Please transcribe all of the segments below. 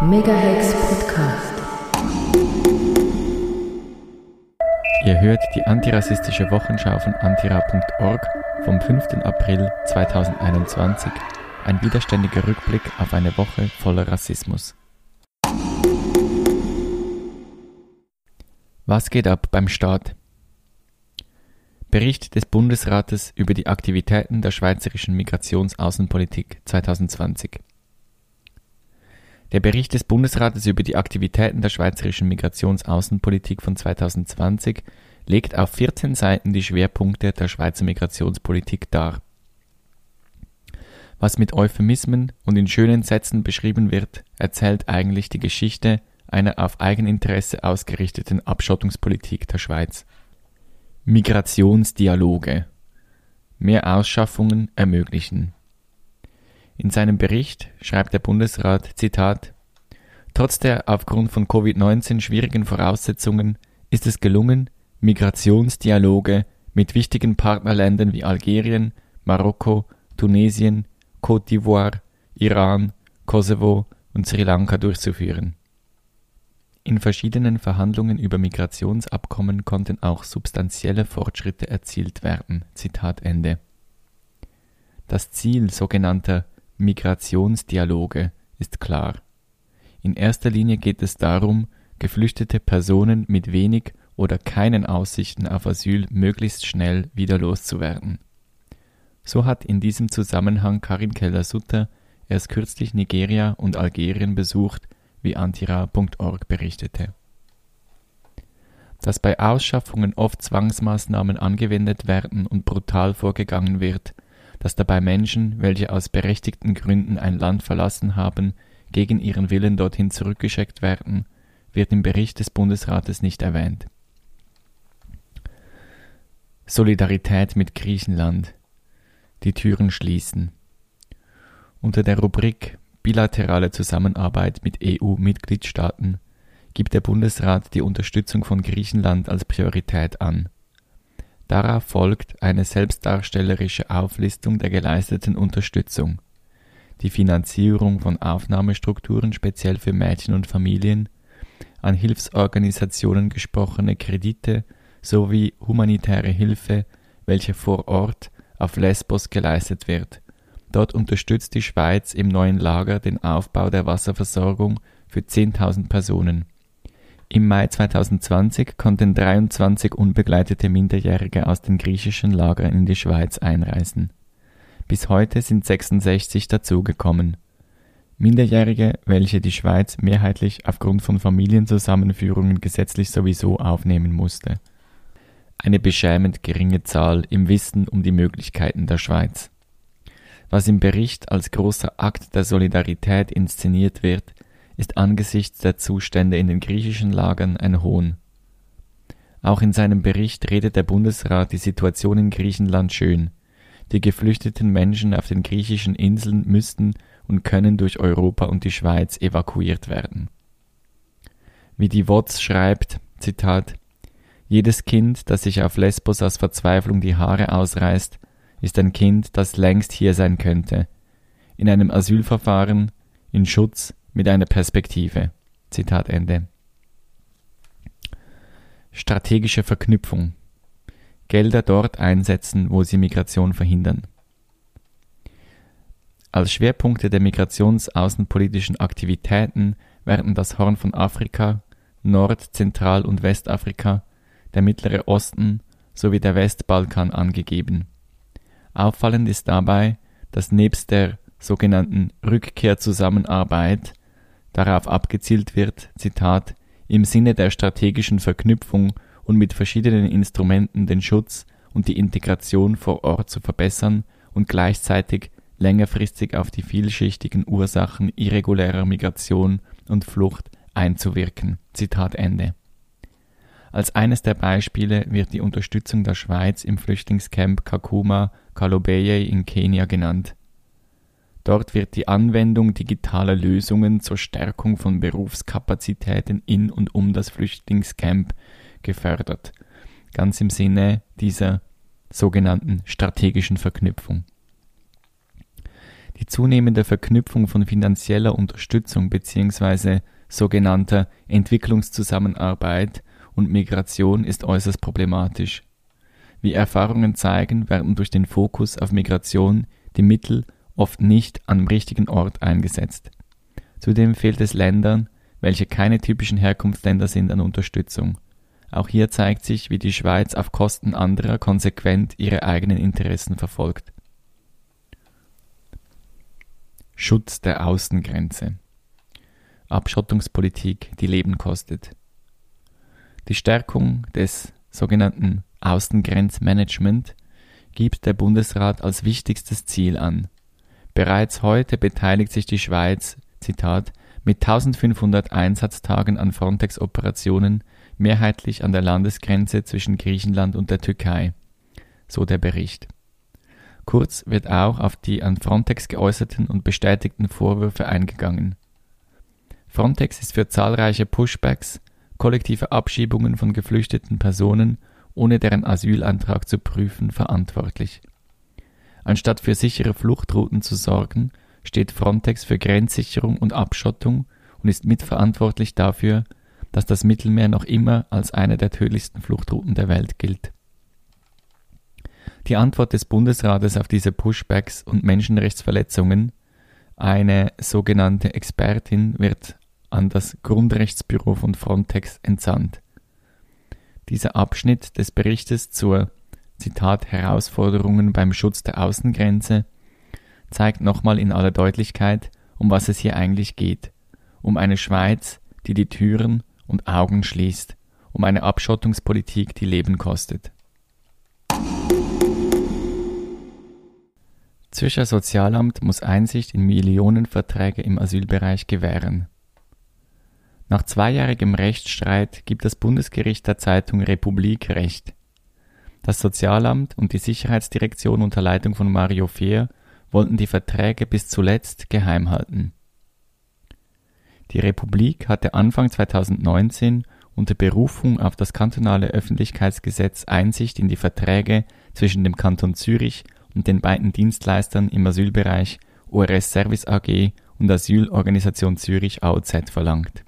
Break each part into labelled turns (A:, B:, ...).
A: Megahex Podcast.
B: Ihr hört die antirassistische Wochenschau von antira.org vom 5. April 2021. Ein widerständiger Rückblick auf eine Woche voller Rassismus. Was geht ab beim Staat? Bericht des Bundesrates über die Aktivitäten der schweizerischen Migrationsaußenpolitik 2020. Der Bericht des Bundesrates über die Aktivitäten der schweizerischen Migrationsaußenpolitik von 2020 legt auf 14 Seiten die Schwerpunkte der Schweizer Migrationspolitik dar. Was mit Euphemismen und in schönen Sätzen beschrieben wird, erzählt eigentlich die Geschichte einer auf Eigeninteresse ausgerichteten Abschottungspolitik der Schweiz. Migrationsdialoge. Mehr Ausschaffungen ermöglichen. In seinem Bericht schreibt der Bundesrat, Zitat, Trotz der aufgrund von Covid-19 schwierigen Voraussetzungen ist es gelungen, Migrationsdialoge mit wichtigen Partnerländern wie Algerien, Marokko, Tunesien, Côte d'Ivoire, Iran, Kosovo und Sri Lanka durchzuführen. In verschiedenen Verhandlungen über Migrationsabkommen konnten auch substanzielle Fortschritte erzielt werden. Zitat Ende. Das Ziel sogenannter Migrationsdialoge ist klar. In erster Linie geht es darum, geflüchtete Personen mit wenig oder keinen Aussichten auf Asyl möglichst schnell wieder loszuwerden. So hat in diesem Zusammenhang Karin Keller-Sutter erst kürzlich Nigeria und Algerien besucht wie antira.org berichtete. Dass bei Ausschaffungen oft Zwangsmaßnahmen angewendet werden und brutal vorgegangen wird, dass dabei Menschen, welche aus berechtigten Gründen ein Land verlassen haben, gegen ihren Willen dorthin zurückgeschickt werden, wird im Bericht des Bundesrates nicht erwähnt. Solidarität mit Griechenland. Die Türen schließen. Unter der Rubrik bilaterale Zusammenarbeit mit EU-Mitgliedstaaten gibt der Bundesrat die Unterstützung von Griechenland als Priorität an. Darauf folgt eine selbstdarstellerische Auflistung der geleisteten Unterstützung, die Finanzierung von Aufnahmestrukturen speziell für Mädchen und Familien, an Hilfsorganisationen gesprochene Kredite sowie humanitäre Hilfe, welche vor Ort auf Lesbos geleistet wird Dort unterstützt die Schweiz im neuen Lager den Aufbau der Wasserversorgung für 10.000 Personen. Im Mai 2020 konnten 23 unbegleitete Minderjährige aus den griechischen Lagern in die Schweiz einreisen. Bis heute sind 66 dazugekommen. Minderjährige, welche die Schweiz mehrheitlich aufgrund von Familienzusammenführungen gesetzlich sowieso aufnehmen musste. Eine beschämend geringe Zahl im Wissen um die Möglichkeiten der Schweiz. Was im Bericht als großer Akt der Solidarität inszeniert wird, ist angesichts der Zustände in den griechischen Lagern ein Hohn. Auch in seinem Bericht redet der Bundesrat die Situation in Griechenland schön. Die geflüchteten Menschen auf den griechischen Inseln müssten und können durch Europa und die Schweiz evakuiert werden. Wie die WOTS schreibt, Zitat, jedes Kind, das sich auf Lesbos aus Verzweiflung die Haare ausreißt, ist ein Kind, das längst hier sein könnte. In einem Asylverfahren, in Schutz, mit einer Perspektive. Zitat Ende. Strategische Verknüpfung. Gelder dort einsetzen, wo sie Migration verhindern. Als Schwerpunkte der migrationsaußenpolitischen Aktivitäten werden das Horn von Afrika, Nord-, Zentral- und Westafrika, der Mittlere Osten sowie der Westbalkan angegeben Auffallend ist dabei, dass nebst der sogenannten Rückkehrzusammenarbeit darauf abgezielt wird, Zitat, im Sinne der strategischen Verknüpfung und mit verschiedenen Instrumenten den Schutz und die Integration vor Ort zu verbessern und gleichzeitig längerfristig auf die vielschichtigen Ursachen irregulärer Migration und Flucht einzuwirken. Zitat Ende. Als eines der Beispiele wird die Unterstützung der Schweiz im Flüchtlingscamp Kakuma Kalobeye in Kenia genannt. Dort wird die Anwendung digitaler Lösungen zur Stärkung von Berufskapazitäten in und um das Flüchtlingscamp gefördert, ganz im Sinne dieser sogenannten strategischen Verknüpfung. Die zunehmende Verknüpfung von finanzieller Unterstützung bzw. sogenannter Entwicklungszusammenarbeit und Migration ist äußerst problematisch. Wie Erfahrungen zeigen, werden durch den Fokus auf Migration die Mittel oft nicht am richtigen Ort eingesetzt. Zudem fehlt es Ländern, welche keine typischen Herkunftsländer sind, an Unterstützung. Auch hier zeigt sich, wie die Schweiz auf Kosten anderer konsequent ihre eigenen Interessen verfolgt. Schutz der Außengrenze. Abschottungspolitik, die Leben kostet. Die Stärkung des sogenannten Außengrenzmanagement gibt der Bundesrat als wichtigstes Ziel an. Bereits heute beteiligt sich die Schweiz, Zitat, mit 1500 Einsatztagen an Frontex-Operationen mehrheitlich an der Landesgrenze zwischen Griechenland und der Türkei, so der Bericht. Kurz wird auch auf die an Frontex geäußerten und bestätigten Vorwürfe eingegangen. Frontex ist für zahlreiche Pushbacks, kollektive Abschiebungen von geflüchteten Personen ohne deren Asylantrag zu prüfen, verantwortlich. Anstatt für sichere Fluchtrouten zu sorgen, steht Frontex für Grenzsicherung und Abschottung und ist mitverantwortlich dafür, dass das Mittelmeer noch immer als eine der tödlichsten Fluchtrouten der Welt gilt. Die Antwort des Bundesrates auf diese Pushbacks und Menschenrechtsverletzungen, eine sogenannte Expertin wird an das Grundrechtsbüro von Frontex entsandt. Dieser Abschnitt des Berichtes zur Zitat Herausforderungen beim Schutz der Außengrenze zeigt nochmal in aller Deutlichkeit, um was es hier eigentlich geht. Um eine Schweiz, die die Türen und Augen schließt, um eine Abschottungspolitik, die Leben kostet. Zürcher Sozialamt muss Einsicht in Millionenverträge im Asylbereich gewähren. Nach zweijährigem Rechtsstreit gibt das Bundesgericht der Zeitung Republik Recht. Das Sozialamt und die Sicherheitsdirektion unter Leitung von Mario Fehr wollten die Verträge bis zuletzt geheim halten. Die Republik hatte Anfang 2019 unter Berufung auf das kantonale Öffentlichkeitsgesetz Einsicht in die Verträge zwischen dem Kanton Zürich und den beiden Dienstleistern im Asylbereich ORS Service AG und Asylorganisation Zürich AOZ verlangt.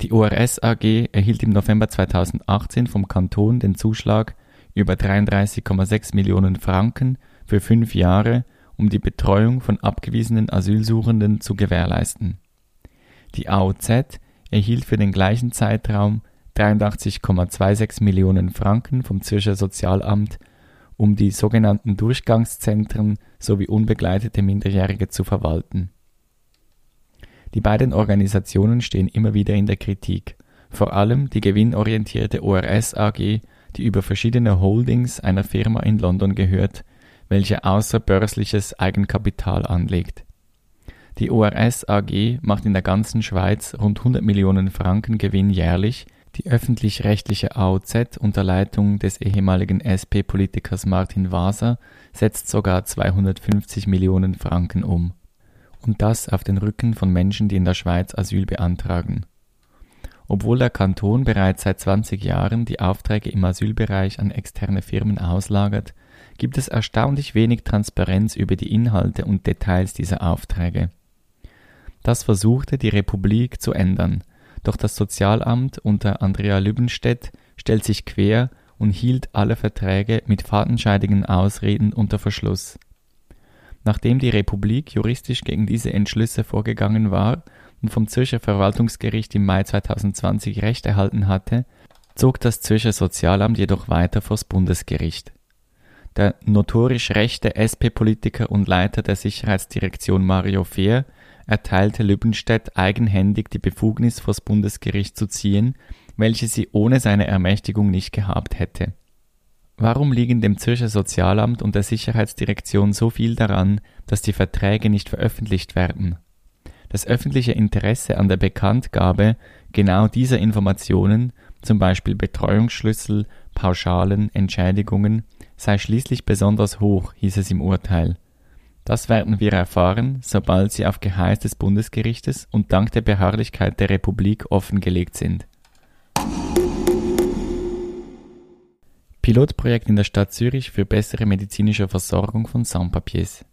B: Die ORS AG erhielt im November 2018 vom Kanton den Zuschlag über 33,6 Millionen Franken für fünf Jahre, um die Betreuung von abgewiesenen Asylsuchenden zu gewährleisten. Die AOZ erhielt für den gleichen Zeitraum 83,26 Millionen Franken vom Zürcher Sozialamt, um die sogenannten Durchgangszentren sowie unbegleitete Minderjährige zu verwalten. Die beiden Organisationen stehen immer wieder in der Kritik, vor allem die gewinnorientierte ORS AG, die über verschiedene Holdings einer Firma in London gehört, welche außerbörsliches Eigenkapital anlegt. Die ORS AG macht in der ganzen Schweiz rund 100 Millionen Franken Gewinn jährlich, die öffentlich-rechtliche AOZ unter Leitung des ehemaligen SP-Politikers Martin Waser setzt sogar 250 Millionen Franken um. Und das auf den Rücken von Menschen, die in der Schweiz Asyl beantragen. Obwohl der Kanton bereits seit 20 Jahren die Aufträge im Asylbereich an externe Firmen auslagert, gibt es erstaunlich wenig Transparenz über die Inhalte und Details dieser Aufträge. Das versuchte die Republik zu ändern, doch das Sozialamt unter Andrea Lübbenstedt stellt sich quer und hielt alle Verträge mit fadenscheidigen Ausreden unter Verschluss. Nachdem die Republik juristisch gegen diese Entschlüsse vorgegangen war und vom Zürcher Verwaltungsgericht im Mai 2020 Recht erhalten hatte, zog das Zürcher Sozialamt jedoch weiter vors Bundesgericht. Der notorisch rechte SP-Politiker und Leiter der Sicherheitsdirektion Mario Fehr erteilte Lübbenstedt eigenhändig die Befugnis vors Bundesgericht zu ziehen, welche sie ohne seine Ermächtigung nicht gehabt hätte. Warum liegen dem Zürcher Sozialamt und der Sicherheitsdirektion so viel daran, dass die Verträge nicht veröffentlicht werden? Das öffentliche Interesse an der Bekanntgabe genau dieser Informationen, zum Beispiel Betreuungsschlüssel, Pauschalen, Entschädigungen, sei schließlich besonders hoch, hieß es im Urteil. Das werden wir erfahren, sobald sie auf Geheiß des Bundesgerichtes und dank der Beharrlichkeit der Republik offengelegt sind. Pilotprojekt in der Stadt Zürich für bessere medizinische Versorgung von Sans-Papiers.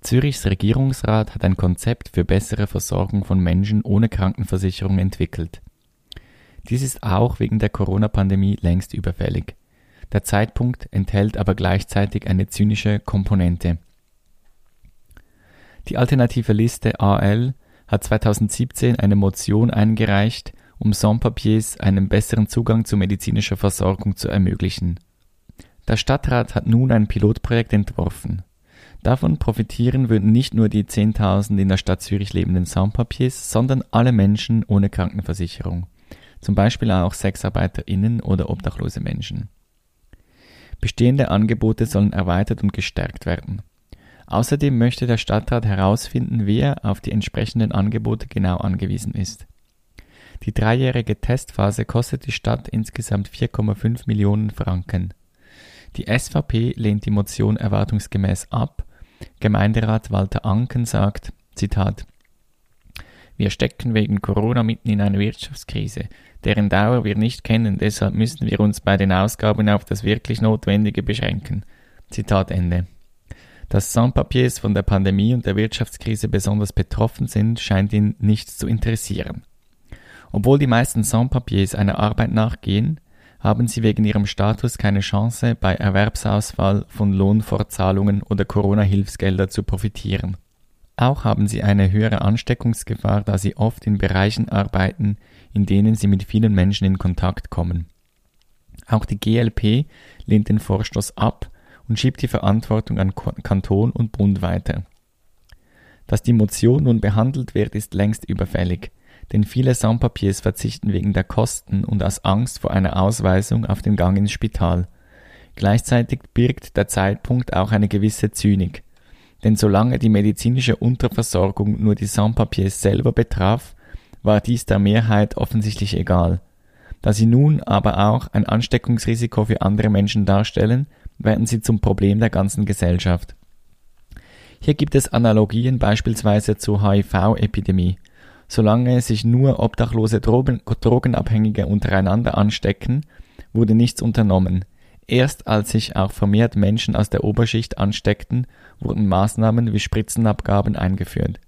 B: Zürichs Regierungsrat hat ein Konzept für bessere Versorgung von Menschen ohne Krankenversicherung entwickelt. Dies ist auch wegen der Corona-Pandemie längst überfällig. Der Zeitpunkt enthält aber gleichzeitig eine zynische Komponente. Die alternative Liste AL hat 2017 eine Motion eingereicht, um Sans-Papiers einen besseren Zugang zu medizinischer Versorgung zu ermöglichen. Der Stadtrat hat nun ein Pilotprojekt entworfen. Davon profitieren würden nicht nur die 10.000 in der Stadt Zürich lebenden Sans-Papiers, sondern alle Menschen ohne Krankenversicherung. Zum Beispiel auch SexarbeiterInnen oder obdachlose Menschen. Bestehende Angebote sollen erweitert und gestärkt werden. Außerdem möchte der Stadtrat herausfinden, wer auf die entsprechenden Angebote genau angewiesen ist. Die dreijährige Testphase kostet die Stadt insgesamt 4,5 Millionen Franken. Die SVP lehnt die Motion erwartungsgemäß ab. Gemeinderat Walter Anken sagt, Zitat, wir stecken wegen Corona mitten in einer Wirtschaftskrise, deren Dauer wir nicht kennen, deshalb müssen wir uns bei den Ausgaben auf das wirklich Notwendige beschränken. Zitat Ende. Dass Sans-Papiers von der Pandemie und der Wirtschaftskrise besonders betroffen sind, scheint ihn nicht zu interessieren. Obwohl die meisten Sans-Papiers einer Arbeit nachgehen, haben sie wegen ihrem Status keine Chance, bei Erwerbsausfall von Lohnfortzahlungen oder Corona-Hilfsgelder zu profitieren. Auch haben sie eine höhere Ansteckungsgefahr, da sie oft in Bereichen arbeiten, in denen sie mit vielen Menschen in Kontakt kommen. Auch die GLP lehnt den Vorstoß ab und schiebt die Verantwortung an Kanton und Bund weiter. Dass die Motion nun behandelt wird, ist längst überfällig, denn viele Sans-Papiers verzichten wegen der Kosten und aus Angst vor einer Ausweisung auf den Gang ins Spital. Gleichzeitig birgt der Zeitpunkt auch eine gewisse Zynik, denn solange die medizinische Unterversorgung nur die Sans-Papiers selber betraf, war dies der Mehrheit offensichtlich egal. Da sie nun aber auch ein Ansteckungsrisiko für andere Menschen darstellen, werden sie zum Problem der ganzen Gesellschaft. Hier gibt es Analogien beispielsweise zur HIV-Epidemie. Solange sich nur obdachlose Drogen, Drogenabhängige untereinander anstecken, wurde nichts unternommen. Erst als sich auch vermehrt Menschen aus der Oberschicht ansteckten, wurden Maßnahmen wie Spritzenabgaben eingeführt.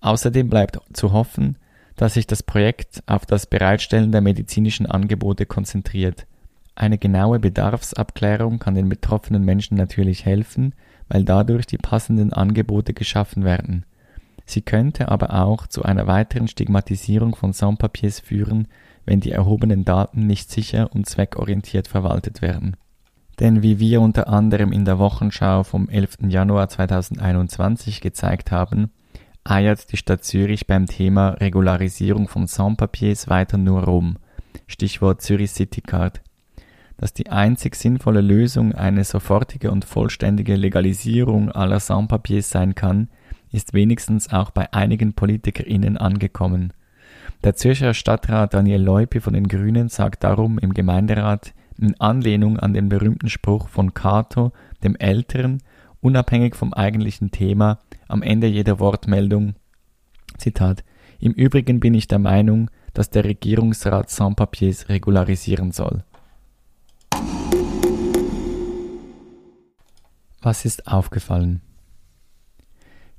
B: Außerdem bleibt zu hoffen, dass sich das Projekt auf das Bereitstellen der medizinischen Angebote konzentriert. Eine genaue Bedarfsabklärung kann den betroffenen Menschen natürlich helfen, weil dadurch die passenden Angebote geschaffen werden. Sie könnte aber auch zu einer weiteren Stigmatisierung von Sans-Papiers führen, wenn die erhobenen Daten nicht sicher und zweckorientiert verwaltet werden. Denn wie wir unter anderem in der Wochenschau vom 11. Januar 2021 gezeigt haben, eiert die Stadt Zürich beim Thema Regularisierung von Sans-Papiers weiter nur rum. Stichwort Zürich City Card. Dass die einzig sinnvolle Lösung eine sofortige und vollständige Legalisierung aller Sans-Papiers sein kann, ist wenigstens auch bei einigen PolitikerInnen angekommen. Der Zürcher Stadtrat Daniel Leupi von den Grünen sagt darum im Gemeinderat in Anlehnung an den berühmten Spruch von Cato, dem Älteren, unabhängig vom eigentlichen Thema, am Ende jeder Wortmeldung, Zitat, im Übrigen bin ich der Meinung, dass der Regierungsrat Sans-Papiers regularisieren soll. Was ist aufgefallen?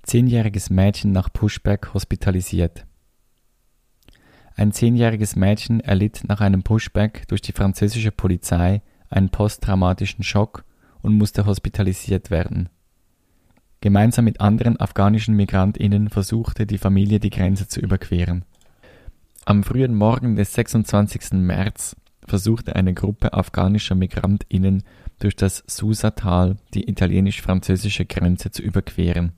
B: Zehnjähriges Mädchen nach Pushback hospitalisiert. Ein zehnjähriges Mädchen erlitt nach einem Pushback durch die französische Polizei einen posttraumatischen Schock und musste hospitalisiert werden. Gemeinsam mit anderen afghanischen Migrantinnen versuchte die Familie die Grenze zu überqueren. Am frühen Morgen des 26. März versuchte eine Gruppe afghanischer Migrantinnen durch das Susa-Tal die italienisch-französische Grenze zu überqueren.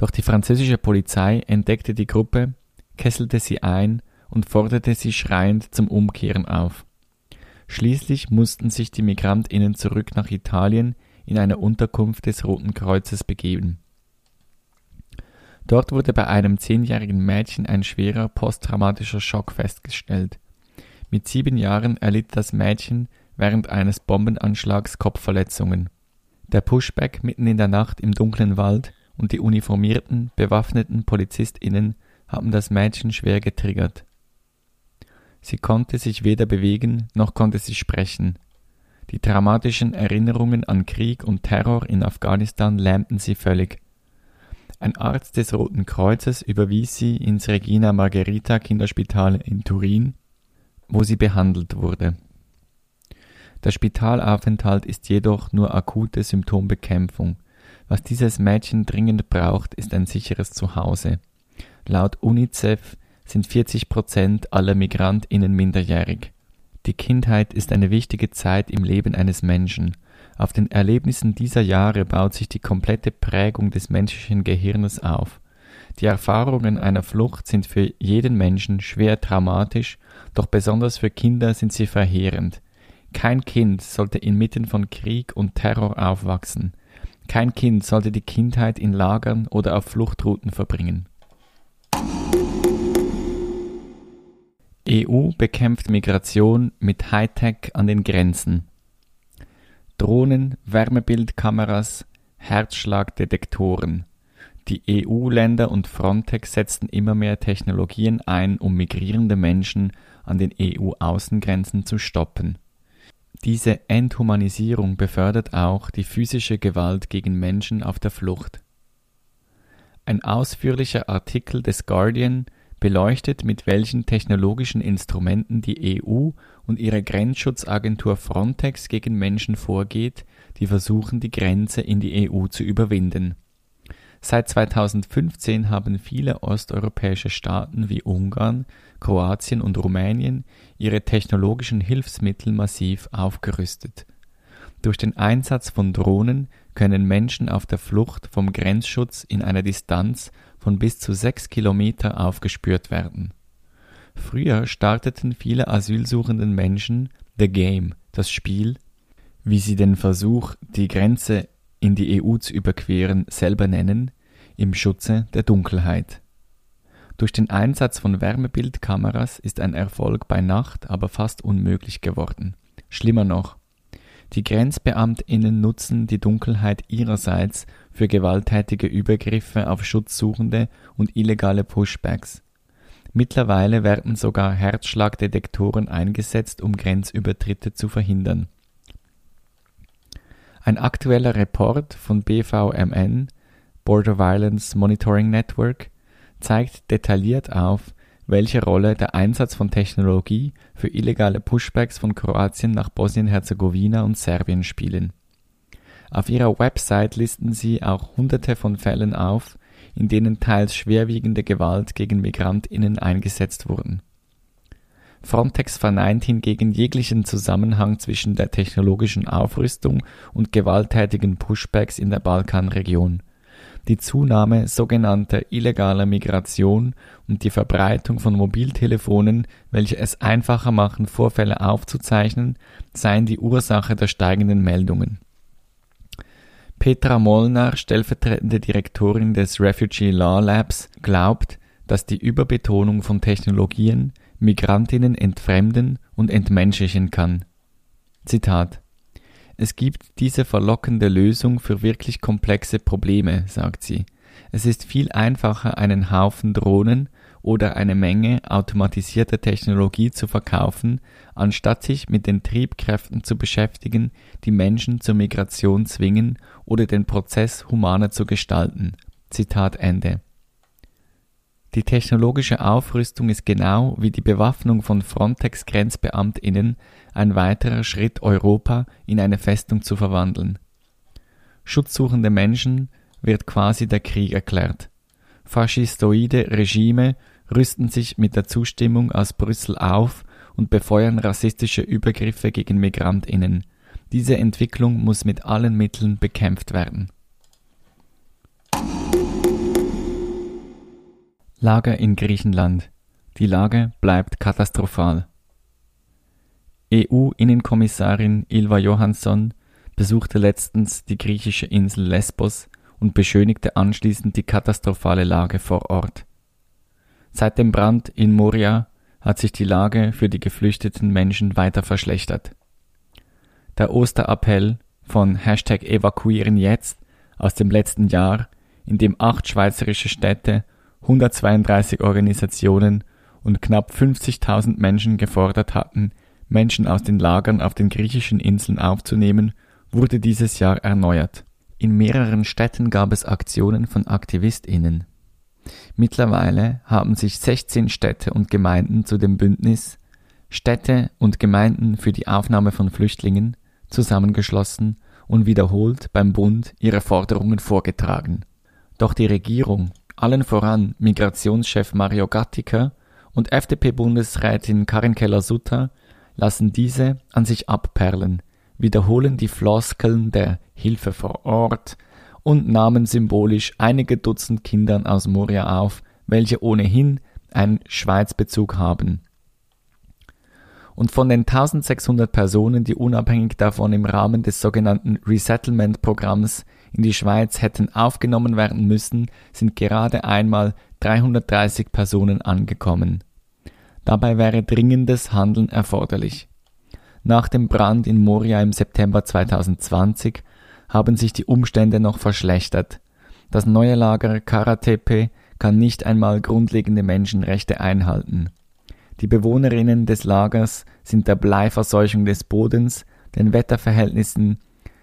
B: Doch die französische Polizei entdeckte die Gruppe, kesselte sie ein und forderte sie schreiend zum Umkehren auf. Schließlich mussten sich die Migrantinnen zurück nach Italien in eine Unterkunft des Roten Kreuzes begeben. Dort wurde bei einem zehnjährigen Mädchen ein schwerer posttraumatischer Schock festgestellt. Mit sieben Jahren erlitt das Mädchen während eines Bombenanschlags Kopfverletzungen. Der Pushback mitten in der Nacht im dunklen Wald und die uniformierten, bewaffneten PolizistInnen haben das Mädchen schwer getriggert. Sie konnte sich weder bewegen, noch konnte sie sprechen. Die dramatischen Erinnerungen an Krieg und Terror in Afghanistan lähmten sie völlig. Ein Arzt des Roten Kreuzes überwies sie ins Regina Margherita Kinderspital in Turin, wo sie behandelt wurde. Der Spitalaufenthalt ist jedoch nur akute Symptombekämpfung. Was dieses Mädchen dringend braucht, ist ein sicheres Zuhause. Laut UNICEF sind 40 Prozent aller MigrantInnen minderjährig. Die Kindheit ist eine wichtige Zeit im Leben eines Menschen. Auf den Erlebnissen dieser Jahre baut sich die komplette Prägung des menschlichen Gehirnes auf. Die Erfahrungen einer Flucht sind für jeden Menschen schwer traumatisch, doch besonders für Kinder sind sie verheerend. Kein Kind sollte inmitten von Krieg und Terror aufwachsen. Kein Kind sollte die Kindheit in Lagern oder auf Fluchtrouten verbringen. EU bekämpft Migration mit Hightech an den Grenzen. Drohnen, Wärmebildkameras, Herzschlagdetektoren. Die EU-Länder und Frontex setzen immer mehr Technologien ein, um migrierende Menschen an den EU-Außengrenzen zu stoppen. Diese Enthumanisierung befördert auch die physische Gewalt gegen Menschen auf der Flucht. Ein ausführlicher Artikel des Guardian beleuchtet, mit welchen technologischen Instrumenten die EU und ihre Grenzschutzagentur Frontex gegen Menschen vorgeht, die versuchen, die Grenze in die EU zu überwinden. Seit 2015 haben viele osteuropäische Staaten wie Ungarn, Kroatien und Rumänien ihre technologischen Hilfsmittel massiv aufgerüstet. Durch den Einsatz von Drohnen können Menschen auf der Flucht vom Grenzschutz in einer Distanz von bis zu sechs Kilometer aufgespürt werden. Früher starteten viele asylsuchenden Menschen The Game, das Spiel, wie sie den Versuch, die Grenze in die EU zu überqueren, selber nennen, im Schutze der Dunkelheit. Durch den Einsatz von Wärmebildkameras ist ein Erfolg bei Nacht aber fast unmöglich geworden. Schlimmer noch, die Grenzbeamtinnen nutzen die Dunkelheit ihrerseits für gewalttätige Übergriffe auf Schutzsuchende und illegale Pushbacks. Mittlerweile werden sogar Herzschlagdetektoren eingesetzt, um Grenzübertritte zu verhindern. Ein aktueller Report von BVMN Border Violence Monitoring Network zeigt detailliert auf, welche Rolle der Einsatz von Technologie für illegale Pushbacks von Kroatien nach Bosnien-Herzegowina und Serbien spielen. Auf ihrer Website listen sie auch Hunderte von Fällen auf, in denen teils schwerwiegende Gewalt gegen Migrantinnen eingesetzt wurden. Frontex verneint hingegen jeglichen Zusammenhang zwischen der technologischen Aufrüstung und gewalttätigen Pushbacks in der Balkanregion die Zunahme sogenannter illegaler Migration und die Verbreitung von Mobiltelefonen, welche es einfacher machen, Vorfälle aufzuzeichnen, seien die Ursache der steigenden Meldungen. Petra Molnar, stellvertretende Direktorin des Refugee Law Labs, glaubt, dass die Überbetonung von Technologien Migrantinnen entfremden und entmenschlichen kann. Zitat es gibt diese verlockende Lösung für wirklich komplexe Probleme, sagt sie. Es ist viel einfacher, einen Haufen Drohnen oder eine Menge automatisierter Technologie zu verkaufen, anstatt sich mit den Triebkräften zu beschäftigen, die Menschen zur Migration zwingen oder den Prozess humaner zu gestalten. Zitat Ende. Die technologische Aufrüstung ist genau wie die Bewaffnung von Frontex-Grenzbeamtinnen ein weiterer Schritt, Europa in eine Festung zu verwandeln. Schutzsuchende Menschen wird quasi der Krieg erklärt. Faschistoide Regime rüsten sich mit der Zustimmung aus Brüssel auf und befeuern rassistische Übergriffe gegen Migrantinnen. Diese Entwicklung muss mit allen Mitteln bekämpft werden. Lager in Griechenland. Die Lage bleibt katastrophal. EU-Innenkommissarin Ilva Johansson besuchte letztens die griechische Insel Lesbos und beschönigte anschließend die katastrophale Lage vor Ort. Seit dem Brand in Moria hat sich die Lage für die geflüchteten Menschen weiter verschlechtert. Der Osterappell von Hashtag Evakuieren jetzt aus dem letzten Jahr, in dem acht schweizerische Städte 132 Organisationen und knapp 50.000 Menschen gefordert hatten, Menschen aus den Lagern auf den griechischen Inseln aufzunehmen, wurde dieses Jahr erneuert. In mehreren Städten gab es Aktionen von Aktivistinnen. Mittlerweile haben sich 16 Städte und Gemeinden zu dem Bündnis Städte und Gemeinden für die Aufnahme von Flüchtlingen zusammengeschlossen und wiederholt beim Bund ihre Forderungen vorgetragen. Doch die Regierung, allen voran Migrationschef Mario Gattiker und FDP-Bundesrätin Karin Keller-Sutter, lassen diese an sich abperlen, wiederholen die Floskeln der Hilfe vor Ort und nahmen symbolisch einige Dutzend Kindern aus Moria auf, welche ohnehin einen Schweizbezug haben und von den 1600 Personen, die unabhängig davon im Rahmen des sogenannten Resettlement-Programms in die Schweiz hätten aufgenommen werden müssen, sind gerade einmal 330 Personen angekommen. Dabei wäre dringendes Handeln erforderlich. Nach dem Brand in Moria im September 2020 haben sich die Umstände noch verschlechtert. Das neue Lager Karatepe kann nicht einmal grundlegende Menschenrechte einhalten. Die Bewohnerinnen des Lagers sind der Bleiverseuchung des Bodens, den Wetterverhältnissen,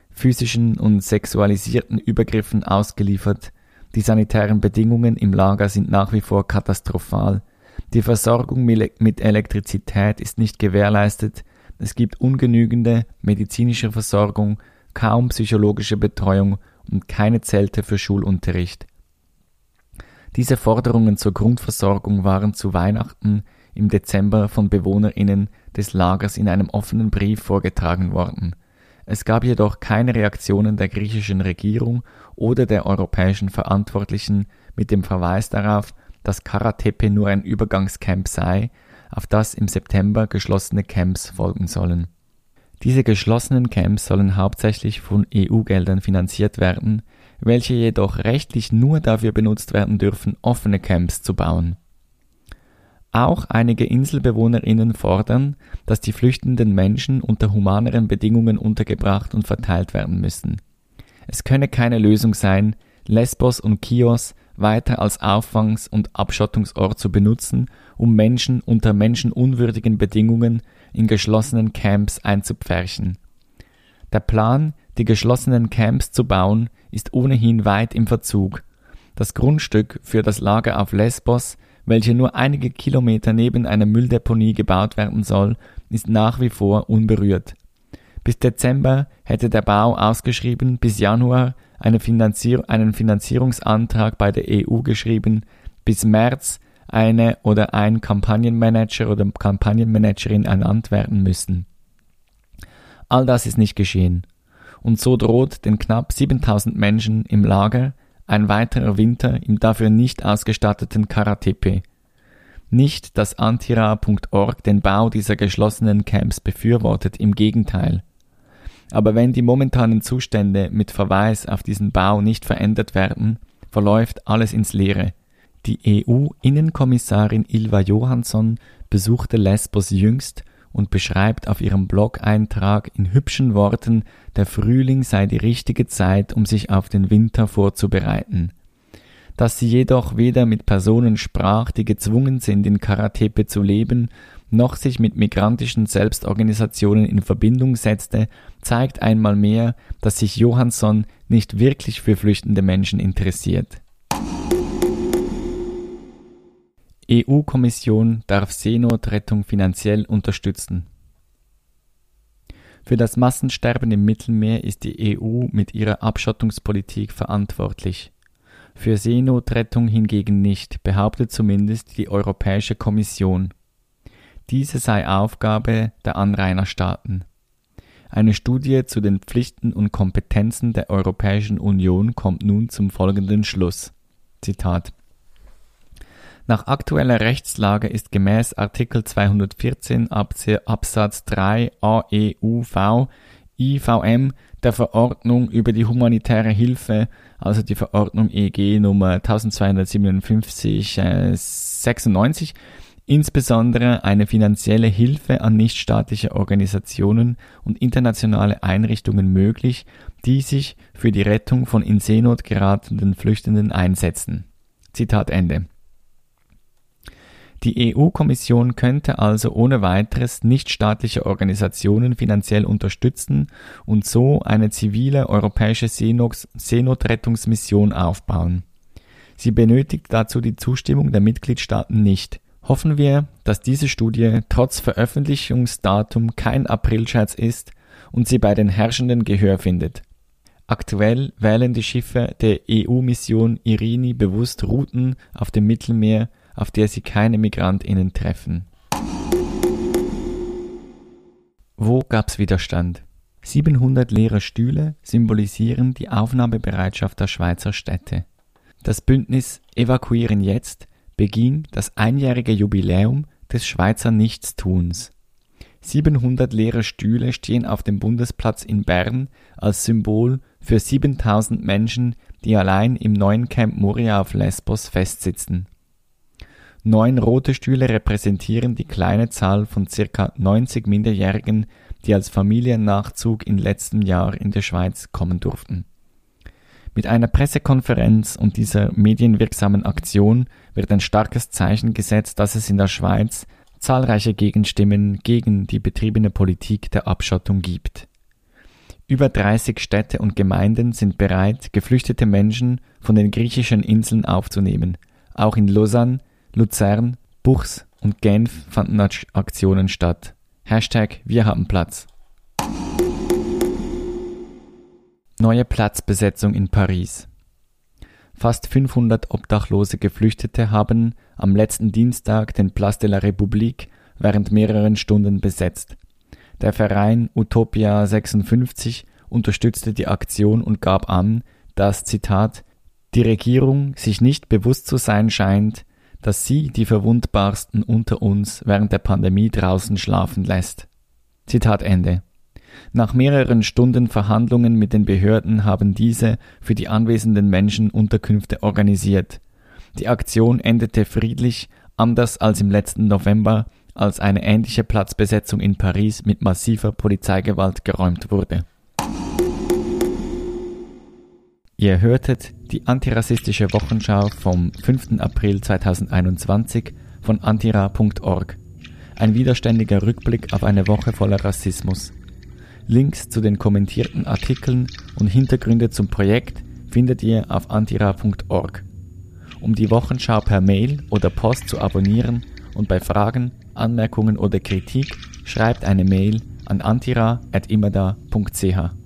B: physischen und sexualisierten Übergriffen ausgeliefert. Die sanitären Bedingungen im Lager sind nach wie vor katastrophal. Die Versorgung mit Elektrizität ist nicht gewährleistet. Es gibt ungenügende medizinische Versorgung, kaum psychologische Betreuung und keine Zelte für Schulunterricht. Diese Forderungen zur Grundversorgung waren zu Weihnachten im Dezember von BewohnerInnen des Lagers in einem offenen Brief vorgetragen worden. Es gab jedoch keine Reaktionen der griechischen Regierung oder der europäischen Verantwortlichen mit dem Verweis darauf, dass Karatepe nur ein Übergangscamp sei, auf das im September geschlossene Camps folgen sollen. Diese geschlossenen Camps sollen hauptsächlich von EU-Geldern finanziert werden, welche jedoch rechtlich nur dafür benutzt werden dürfen, offene Camps zu bauen. Auch einige Inselbewohnerinnen fordern, dass die flüchtenden Menschen unter humaneren Bedingungen untergebracht und verteilt werden müssen. Es könne keine Lösung sein, Lesbos und Chios weiter als Auffangs- und Abschottungsort zu benutzen, um Menschen unter menschenunwürdigen Bedingungen in geschlossenen Camps einzupferchen. Der Plan, die geschlossenen Camps zu bauen, ist ohnehin weit im Verzug. Das Grundstück für das Lager auf Lesbos welche nur einige Kilometer neben einer Mülldeponie gebaut werden soll, ist nach wie vor unberührt. Bis Dezember hätte der Bau ausgeschrieben, bis Januar eine Finanzier einen Finanzierungsantrag bei der EU geschrieben, bis März eine oder ein Kampagnenmanager oder Kampagnenmanagerin ernannt werden müssen. All das ist nicht geschehen. Und so droht den knapp 7000 Menschen im Lager ein weiterer Winter im dafür nicht ausgestatteten Karatepe. Nicht, dass antira.org den Bau dieser geschlossenen Camps befürwortet, im Gegenteil. Aber wenn die momentanen Zustände mit Verweis auf diesen Bau nicht verändert werden, verläuft alles ins Leere. Die EU-Innenkommissarin Ilva Johansson besuchte Lesbos jüngst und beschreibt auf ihrem Blog-Eintrag in hübschen Worten, der Frühling sei die richtige Zeit, um sich auf den Winter vorzubereiten. Dass sie jedoch weder mit Personen sprach, die gezwungen sind, in Karatepe zu leben, noch sich mit migrantischen Selbstorganisationen in Verbindung setzte, zeigt einmal mehr, dass sich Johansson nicht wirklich für flüchtende Menschen interessiert. EU-Kommission darf Seenotrettung finanziell unterstützen. Für das Massensterben im Mittelmeer ist die EU mit ihrer Abschottungspolitik verantwortlich. Für Seenotrettung hingegen nicht, behauptet zumindest die Europäische Kommission. Diese sei Aufgabe der Anrainerstaaten. Eine Studie zu den Pflichten und Kompetenzen der Europäischen Union kommt nun zum folgenden Schluss. Zitat nach aktueller Rechtslage ist gemäß Artikel 214 Absatz 3 AEUV IVM der Verordnung über die humanitäre Hilfe, also die Verordnung EG Nummer 1257 äh, 96, insbesondere eine finanzielle Hilfe an nichtstaatliche Organisationen und internationale Einrichtungen möglich, die sich für die Rettung von in Seenot geratenen Flüchtenden einsetzen. Zitat Ende. Die EU-Kommission könnte also ohne weiteres nichtstaatliche Organisationen finanziell unterstützen und so eine zivile europäische Seenotrettungsmission aufbauen. Sie benötigt dazu die Zustimmung der Mitgliedstaaten nicht. Hoffen wir, dass diese Studie trotz Veröffentlichungsdatum kein Aprilscherz ist und sie bei den Herrschenden Gehör findet. Aktuell wählen die Schiffe der EU-Mission Irini bewusst Routen auf dem Mittelmeer, auf der sie keine Migrantinnen treffen. Wo gab's Widerstand? 700 leere Stühle symbolisieren die Aufnahmebereitschaft der Schweizer Städte. Das Bündnis Evakuieren jetzt beging das einjährige Jubiläum des Schweizer Nichtstuns. 700 leere Stühle stehen auf dem Bundesplatz in Bern als Symbol für 7000 Menschen, die allein im neuen Camp Moria auf Lesbos festsitzen. Neun rote Stühle repräsentieren die kleine Zahl von circa 90 Minderjährigen, die als Familiennachzug im letzten Jahr in der Schweiz kommen durften. Mit einer Pressekonferenz und dieser medienwirksamen Aktion wird ein starkes Zeichen gesetzt, dass es in der Schweiz zahlreiche Gegenstimmen gegen die betriebene Politik der Abschottung gibt. Über 30 Städte und Gemeinden sind bereit, geflüchtete Menschen von den griechischen Inseln aufzunehmen. Auch in Lausanne Luzern, Buchs und Genf fanden Aktionen statt. Hashtag Wir haben Platz. Neue Platzbesetzung in Paris. Fast 500 obdachlose Geflüchtete haben am letzten Dienstag den Place de la République während mehreren Stunden besetzt. Der Verein Utopia 56 unterstützte die Aktion und gab an, dass, Zitat, die Regierung sich nicht bewusst zu sein scheint, dass sie die Verwundbarsten unter uns während der Pandemie draußen schlafen lässt. Zitat Ende. Nach mehreren Stunden Verhandlungen mit den Behörden haben diese für die anwesenden Menschen Unterkünfte organisiert. Die Aktion endete friedlich, anders als im letzten November, als eine ähnliche Platzbesetzung in Paris mit massiver Polizeigewalt geräumt wurde. Ihr hörtet die antirassistische Wochenschau vom 5. April 2021 von antira.org. Ein widerständiger Rückblick auf eine Woche voller Rassismus. Links zu den kommentierten Artikeln und Hintergründe zum Projekt findet ihr auf antira.org. Um die Wochenschau per Mail oder Post zu abonnieren und bei Fragen, Anmerkungen oder Kritik schreibt eine Mail an antira.imada.ch.